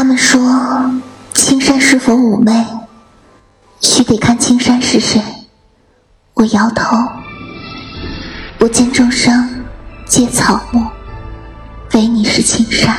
他们说青山是否妩媚？须得看青山是谁。我摇头。我见众生皆草木唯你是青山。